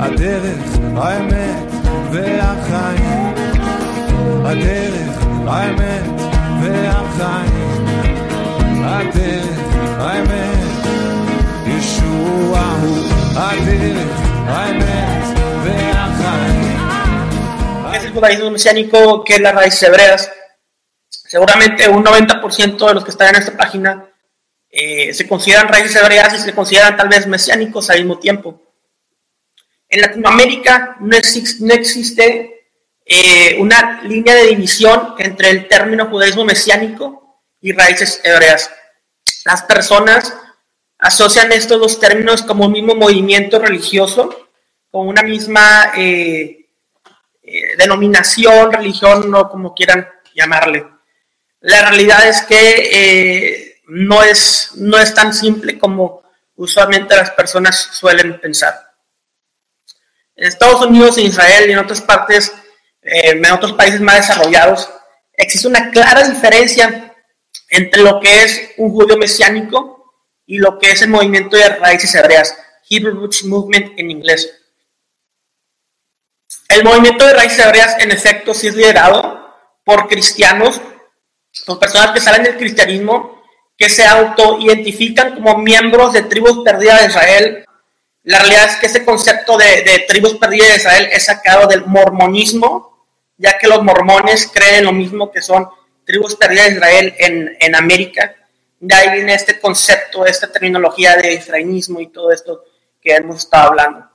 הדרך, האמת והחיים. הדרך, האמת והחיים. הדרך, האמת, ישוע הוא הדרך, האמת והחיים. es el judaísmo mesiánico, que es las raíces hebreas. Seguramente un 90% de los que están en esta página eh, se consideran raíces hebreas y se consideran tal vez mesiánicos al mismo tiempo. En Latinoamérica no, existe, eh, una línea de división entre el término judaísmo mesiánico y raíces hebreas. Las personas asocian estos dos términos como un mismo movimiento religioso, con una misma eh, eh, denominación, religión o como quieran llamarle. La realidad es que no, es, no es tan simple como usualmente las personas suelen pensar. En Estados Unidos, en Israel y en otras partes, eh, en otros países más desarrollados, existe una clara diferencia entre lo que es un judío mesiánico y lo que es el movimiento de raíces hebreas, Hebrew Roots Movement en inglés. El movimiento de raíces hebreas, en efecto, sí es liderado por cristianos, por personas que salen del cristianismo, que se autoidentifican como miembros de tribus perdidas de Israel. La realidad es que ese concepto de, tribus perdidas de Israel es sacado del mormonismo, ya que los mormones creen lo mismo que son tribus perdidas de Israel en, América. De ahí viene este concepto, esta terminología de efrainismo y todo esto que hemos estado hablando.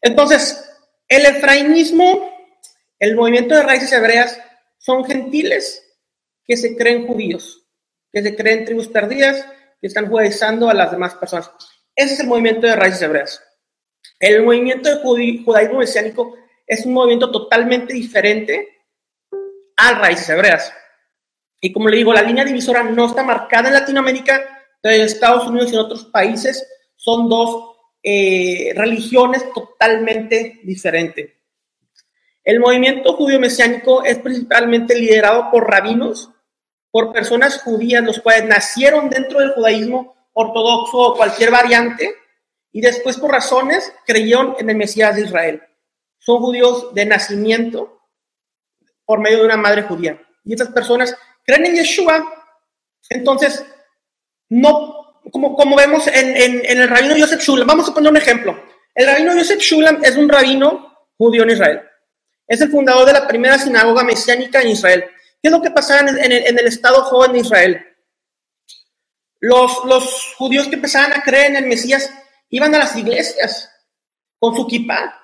Entonces, el efrainismo, el movimiento de raíces hebreas, son gentiles que se creen judíos, que se creen tribus perdidas, que están judaizando a las demás personas. Ese es el movimiento de raíces hebreas. El movimiento de judaísmo mesiánico es un movimiento totalmente diferente a raíces hebreas. Y como le digo, la línea divisora no está marcada en Latinoamérica, pero en Estados Unidos y en otros países son dos eh, religiones totalmente diferentes. El movimiento judío mesiánico es principalmente liderado por rabinos, por personas judías, los cuales nacieron dentro del judaísmo ortodoxo o cualquier variante, y después por razones creyeron en el Mesías de Israel. Son judíos de nacimiento por medio de una madre judía. Y estas personas creen en Yeshua, entonces no como, como vemos en, en, el rabino Yosef Shulam, vamos a poner un ejemplo. El rabino Yosef Shulam es un rabino judío en Israel. Es el fundador de la primera sinagoga mesiánica en Israel. ¿Qué es lo que pasaba en en el estado joven de Israel? Los, los judíos que empezaban a creer en el Mesías iban a las iglesias con su kippah.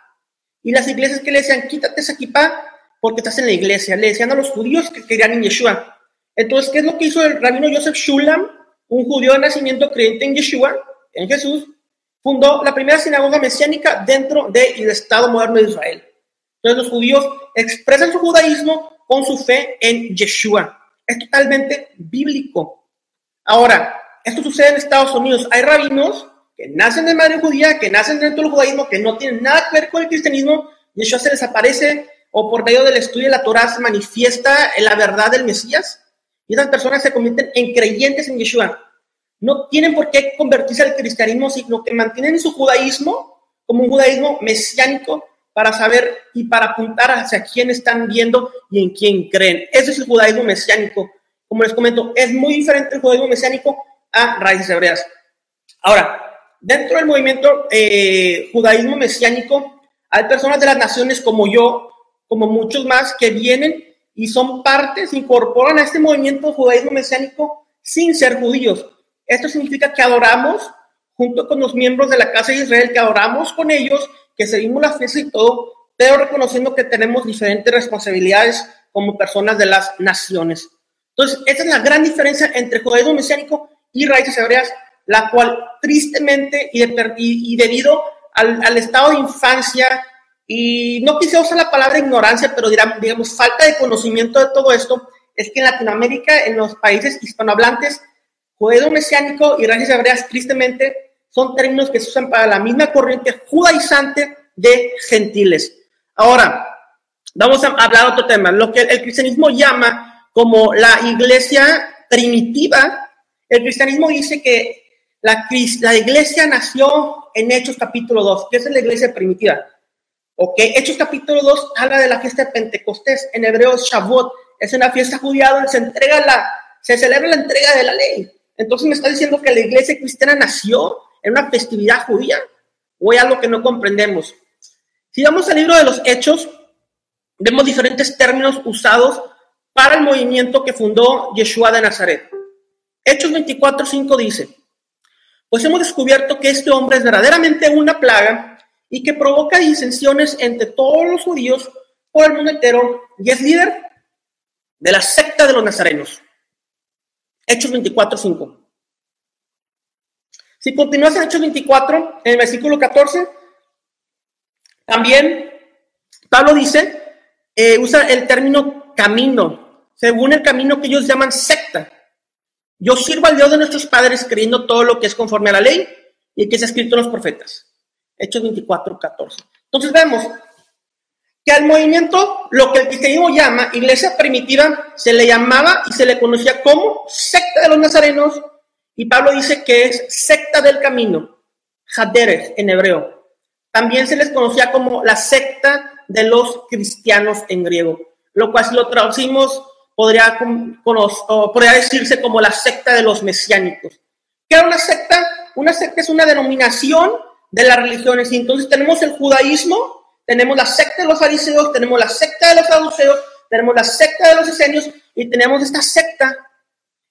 Y las iglesias que le decían, quítate esa kippah porque estás en la iglesia. Le decían a los judíos que querían en Yeshua. Entonces, ¿qué es lo que hizo el rabino Yosef Shulam? un judío de nacimiento creyente en Yeshua, en Jesús, fundó la primera sinagoga mesiánica dentro del Estado moderno de Israel. Entonces los judíos expresan su judaísmo con su fe en Yeshua. Es totalmente bíblico. Ahora, esto sucede en Estados Unidos. Hay rabinos que nacen de madre judía, que nacen dentro del judaísmo, que no tienen nada que ver con el cristianismo. Yeshua se les aparece o por medio del estudio de la Torah se manifiesta en la verdad del Mesías y esas personas se convierten en creyentes en Yeshua. No tienen por qué convertirse al cristianismo, sino que mantienen su judaísmo como un judaísmo mesiánico para saber y para apuntar hacia quién están viendo y en quién creen. Ese es el judaísmo mesiánico. Como les comento, es muy diferente el judaísmo mesiánico a raíces hebreas. Ahora, dentro del movimiento eh, judaísmo mesiánico, hay personas de las naciones como yo, como muchos más, que vienen y son partes, incorporan a este movimiento judaísmo mesiánico sin ser judíos. Esto significa que adoramos junto con los miembros de la casa de Israel, que adoramos con ellos, que seguimos las fiestas y todo, pero reconociendo que tenemos diferentes responsabilidades como personas de las naciones. Entonces, esa es la gran diferencia entre judaísmo mesiánico y raíces hebreas, la cual tristemente y, y, debido al, al estado de infancia y no quise usar la palabra ignorancia, pero digamos, falta de conocimiento de todo esto, es que en Latinoamérica, en los países hispanohablantes, judaísmo mesiánico y raíces hebreas, tristemente, son términos que se usan para la misma corriente judaizante de gentiles. Ahora, vamos a hablar de otro tema, lo que el cristianismo llama como la iglesia primitiva. El cristianismo dice que la, iglesia nació en Hechos capítulo 2, que es la iglesia primitiva. Ok, Hechos capítulo 2 habla de la fiesta de Pentecostés, en hebreo es Shavuot, es una fiesta judía donde se entrega la, se celebra la entrega de la ley. Entonces me está diciendo que la iglesia cristiana nació en una festividad judía o hay algo que no comprendemos. Si vamos al libro de los Hechos, vemos diferentes términos usados para el movimiento que fundó Yeshua de Nazaret. Hechos 24:5 dice, pues hemos descubierto que este hombre es verdaderamente una plaga y que provoca disensiones entre todos los judíos por el mundo entero y es líder de la secta de los nazarenos. Hechos 24:5. Si continúas en Hechos 24, en el versículo 14, también Pablo dice, eh, usa el término camino, según el camino que ellos llaman secta. Yo sirvo al Dios de nuestros padres creyendo todo lo que es conforme a la ley y que ha escrito en los profetas. Hechos 24, 14. Entonces vemos que al movimiento, lo que el cristianismo llama iglesia primitiva, se le llamaba y se le conocía como secta de los nazarenos, y Pablo dice que es secta del camino, Haderech en hebreo. También se les conocía como la secta de los cristianos en griego, lo cual si lo traducimos podría, podría decirse como la secta de los mesiánicos. ¿Qué era una secta? Una secta es una denominación de las religiones. Y entonces tenemos el judaísmo, tenemos la secta de los fariseos, tenemos la secta de los saduceos, tenemos la secta de los esenios y tenemos esta secta,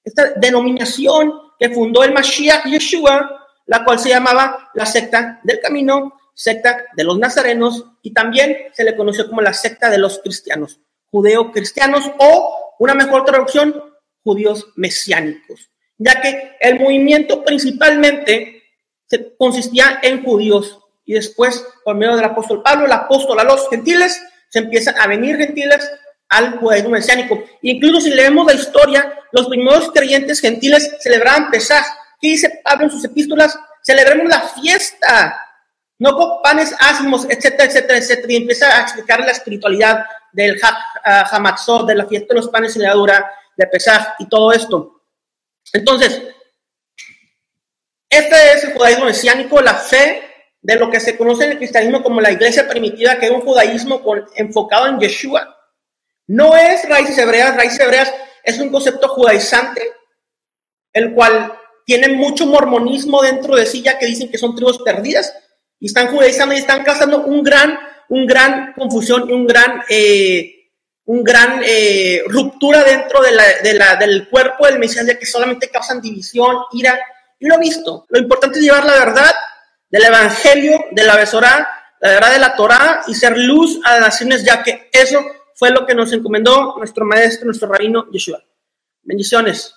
esta denominación que fundó el Mashiach Yeshua, la cual se llamaba la secta del camino, secta de los nazarenos y también se le conoció como la secta de los cristianos, judeo-cristianos o, una mejor traducción, judíos mesiánicos, ya que el movimiento principalmente consistía en judíos y después, por medio del apóstol Pablo, el apóstol a los gentiles, se empiezan a venir gentiles al judaísmo mesiánico. Incluso si leemos la historia, los primeros creyentes gentiles celebraban Pesaj. ¿Qué dice Pablo en sus epístolas? Celebremos la fiesta, no con panes ácimos, etcétera, etcétera, etcétera. Y empieza a explicar la espiritualidad del Hamatzot, de la fiesta de los panes y levadura, de Pesaj y todo esto. Entonces, este es el judaísmo mesiánico, la fe de lo que se conoce en el cristianismo como la iglesia primitiva, que es un judaísmo enfocado en Yeshua. No es raíces hebreas, raíces hebreas es un concepto judaizante, el cual tiene mucho mormonismo dentro de sí, ya que dicen que son tribus perdidas y están judaizando y están causando un gran, un gran confusión y un gran, eh, un gran eh, ruptura dentro de la, de la, del cuerpo del Mesías, que solamente causan división, ira y lo visto. Lo importante es llevar la verdad del Evangelio, de la Besorá, la verdad de la Torá y ser luz a las naciones, ya que eso fue lo que nos encomendó nuestro maestro, nuestro rabino Yeshua. Bendiciones.